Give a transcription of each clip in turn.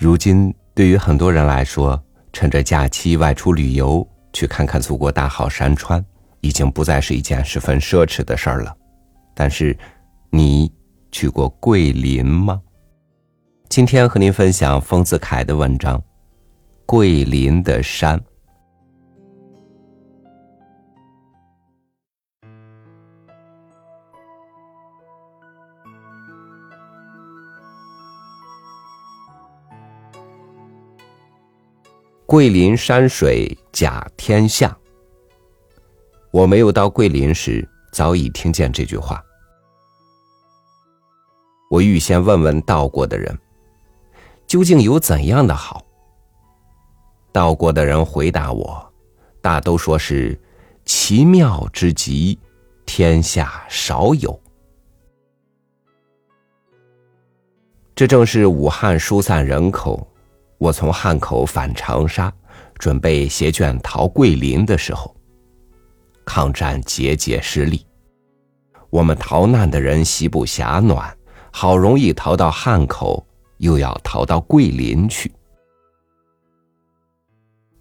如今，对于很多人来说，趁着假期外出旅游，去看看祖国大好山川，已经不再是一件十分奢侈的事儿了。但是，你去过桂林吗？今天和您分享丰子恺的文章《桂林的山》。桂林山水甲天下。我没有到桂林时，早已听见这句话。我预先问问到过的人，究竟有怎样的好？到过的人回答我，大都说是奇妙之极，天下少有。这正是武汉疏散人口。我从汉口返长沙，准备携眷逃桂林的时候，抗战节节失利。我们逃难的人席不暇暖，好容易逃到汉口，又要逃到桂林去。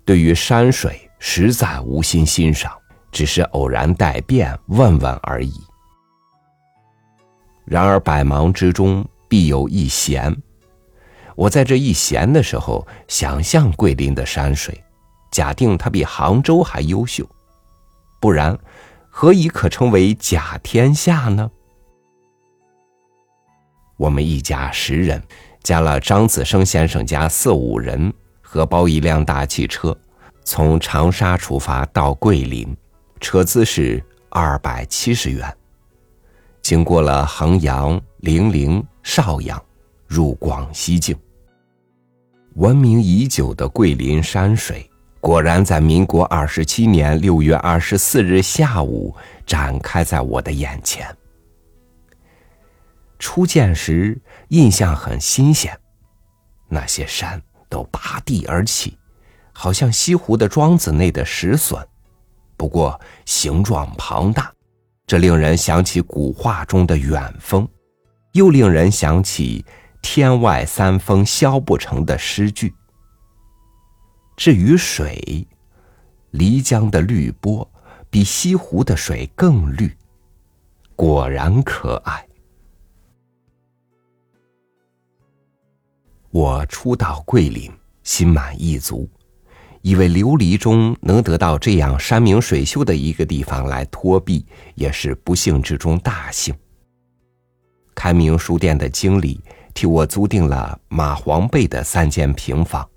对于山水，实在无心欣赏，只是偶然带便问问而已。然而百忙之中，必有一闲。我在这一闲的时候，想象桂林的山水，假定它比杭州还优秀，不然，何以可称为甲天下呢？我们一家十人，加了张子生先生家四五人，合包一辆大汽车，从长沙出发到桂林，车资是二百七十元。经过了衡阳、零陵、邵阳，入广西境。闻名已久的桂林山水，果然在民国二十七年六月二十四日下午展开在我的眼前。初见时印象很新鲜，那些山都拔地而起，好像西湖的庄子内的石笋，不过形状庞大，这令人想起古画中的远峰，又令人想起。天外三峰削不成的诗句。至于水，漓江的绿波比西湖的水更绿，果然可爱。我初到桂林，心满意足，以为琉璃中能得到这样山明水秀的一个地方来托庇，也是不幸之中大幸。开明书店的经理。替我租定了马黄背的三间平房，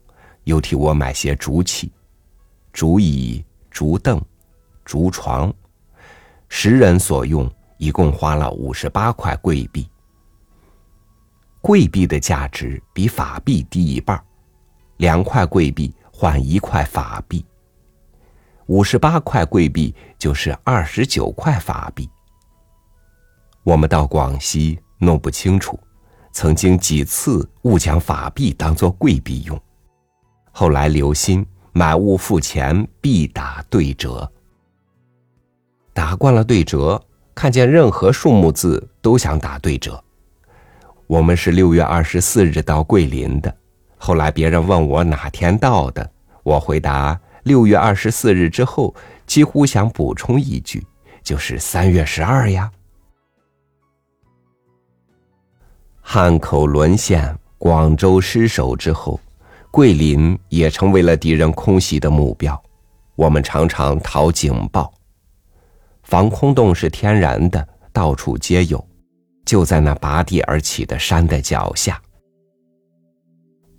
又替我买些竹器、竹椅、竹凳、竹床，十人所用，一共花了五十八块贵币。贵币的价值比法币低一半，两块贵币换一块法币，五十八块贵币就是二十九块法币。我们到广西弄不清楚。曾经几次误将法币当作贵币用，后来留心买物付钱必打对折。打惯了对折，看见任何数目字都想打对折。我们是六月二十四日到桂林的，后来别人问我哪天到的，我回答六月二十四日之后，几乎想补充一句，就是三月十二呀。汉口沦陷，广州失守之后，桂林也成为了敌人空袭的目标。我们常常逃警报，防空洞是天然的，到处皆有，就在那拔地而起的山的脚下。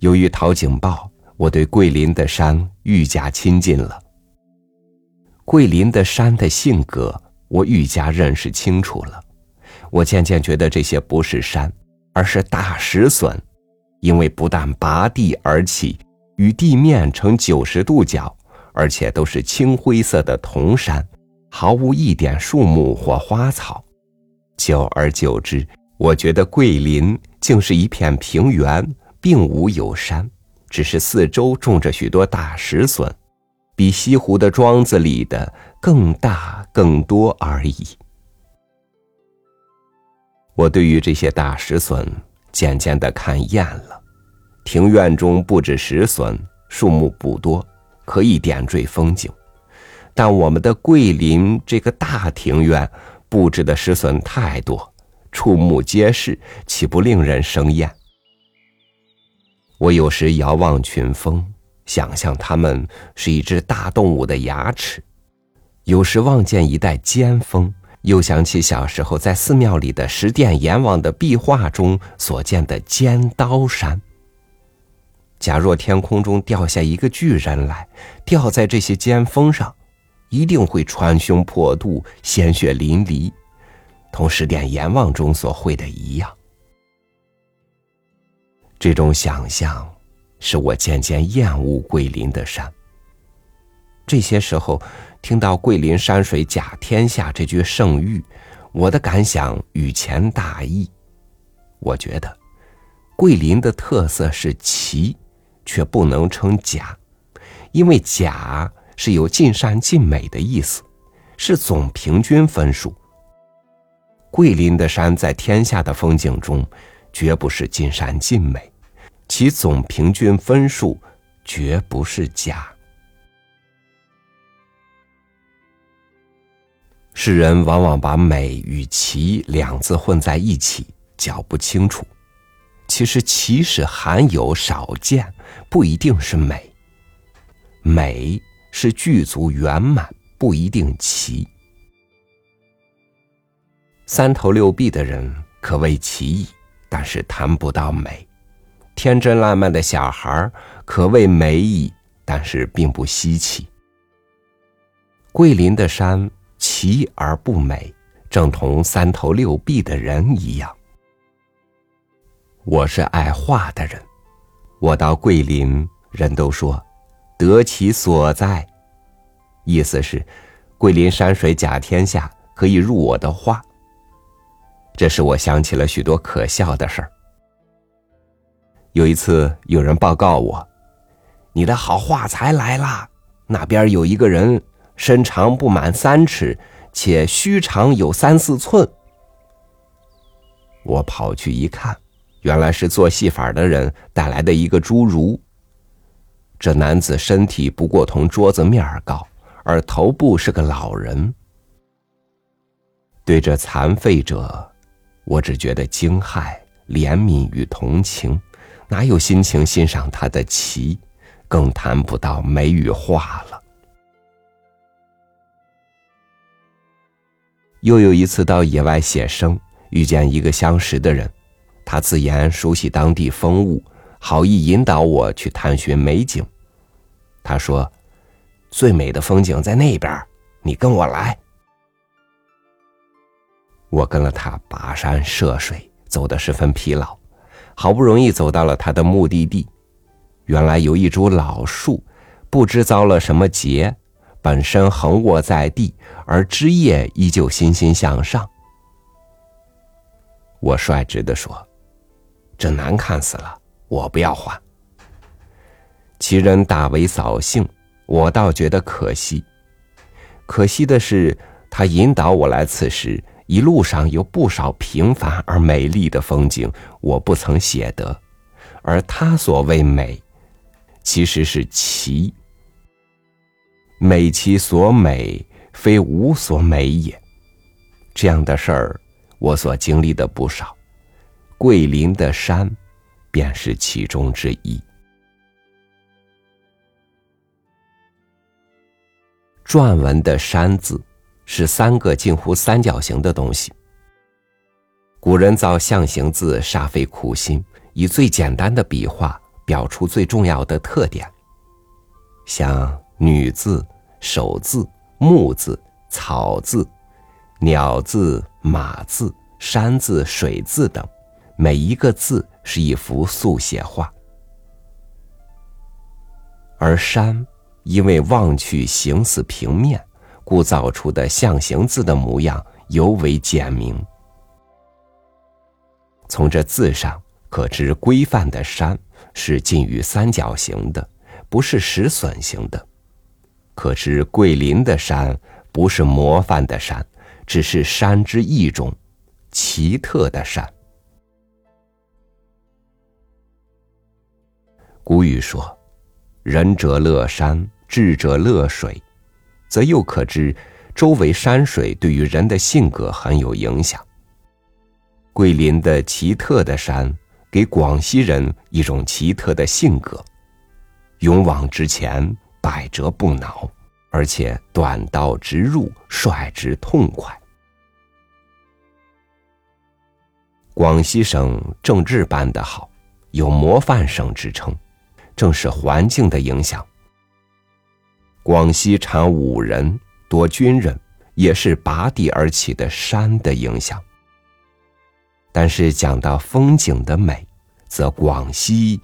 由于逃警报，我对桂林的山愈加亲近了。桂林的山的性格，我愈加认识清楚了。我渐渐觉得这些不是山。而是大石笋，因为不但拔地而起，与地面成九十度角，而且都是青灰色的铜山，毫无一点树木或花草。久而久之，我觉得桂林竟是一片平原，并无有山，只是四周种着许多大石笋，比西湖的庄子里的更大更多而已。我对于这些大石笋渐渐的看厌了，庭院中布置石笋，树木不多，可以点缀风景。但我们的桂林这个大庭院布置的石笋太多，触目皆是，岂不令人生厌？我有时遥望群峰，想象它们是一只大动物的牙齿；有时望见一带尖峰，又想起小时候在寺庙里的十殿阎王的壁画中所见的尖刀山。假若天空中掉下一个巨人来，掉在这些尖峰上，一定会穿胸破肚，鲜血淋漓，同十殿阎王中所绘的一样。这种想象，使我渐渐厌恶桂林的山。这些时候，听到“桂林山水甲天下”这句盛誉，我的感想与前大异。我觉得，桂林的特色是奇，却不能称甲，因为甲是有尽善尽美的意思，是总平均分数。桂林的山在天下的风景中，绝不是尽善尽美。其总平均分数绝不是假。世人往往把美与奇两字混在一起，搅不清楚。其实奇是罕有少见，不一定是美；美是具足圆满，不一定奇。三头六臂的人可谓奇异，但是谈不到美。天真烂漫的小孩可谓美矣，但是并不稀奇。桂林的山奇而不美，正同三头六臂的人一样。我是爱画的人，我到桂林，人都说得其所在，意思是桂林山水甲天下，可以入我的画。这使我想起了许多可笑的事儿。有一次，有人报告我：“你的好画材来了。那边有一个人，身长不满三尺，且须长有三四寸。”我跑去一看，原来是做戏法的人带来的一个侏儒。这男子身体不过同桌子面儿高，而头部是个老人。对这残废者，我只觉得惊骇、怜悯与同情。哪有心情欣赏他的棋，更谈不到美与画了。又有一次到野外写生，遇见一个相识的人，他自言熟悉当地风物，好意引导我去探寻美景。他说：“最美的风景在那边，你跟我来。”我跟了他跋山涉水，走得十分疲劳。好不容易走到了他的目的地，原来有一株老树，不知遭了什么劫，本身横卧在地，而枝叶依旧欣欣向上。我率直的说：“这难看死了，我不要换。”其人大为扫兴，我倒觉得可惜。可惜的是，他引导我来此时。一路上有不少平凡而美丽的风景，我不曾写得，而他所谓美，其实是奇。美其所美，非无所美也。这样的事儿，我所经历的不少。桂林的山，便是其中之一。篆文的“山”字。是三个近乎三角形的东西。古人造象形字，煞费苦心，以最简单的笔画表出最重要的特点，像女字、手字、木字、草字、鸟字、马字、山字、水字等，每一个字是一幅速写画。而山，因为望去形似平面。故造出的象形字的模样尤为简明。从这字上可知，规范的山是近于三角形的，不是石笋形的；可知桂林的山不是模范的山，只是山之一种，奇特的山。古语说：“仁者乐山，智者乐水。”则又可知，周围山水对于人的性格很有影响。桂林的奇特的山，给广西人一种奇特的性格：勇往直前，百折不挠，而且短刀直入，率直痛快。广西省政治办得好，有模范省之称。正是环境的影响。广西产武人，多军人，也是拔地而起的山的影响。但是讲到风景的美，则广西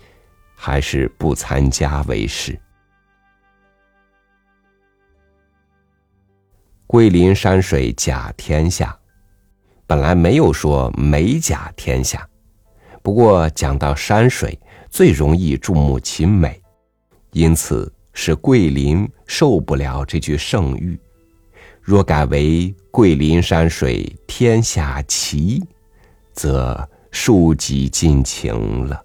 还是不参加为是。桂林山水甲天下，本来没有说美甲天下，不过讲到山水。最容易注目其美，因此使桂林受不了这句盛誉。若改为“桂林山水天下奇”，则庶几尽情了。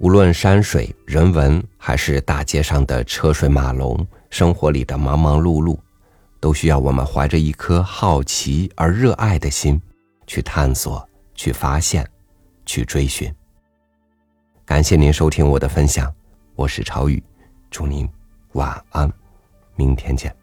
无论山水、人文，还是大街上的车水马龙，生活里的忙忙碌碌，都需要我们怀着一颗好奇而热爱的心，去探索、去发现、去追寻。感谢您收听我的分享，我是朝宇，祝您晚安，明天见。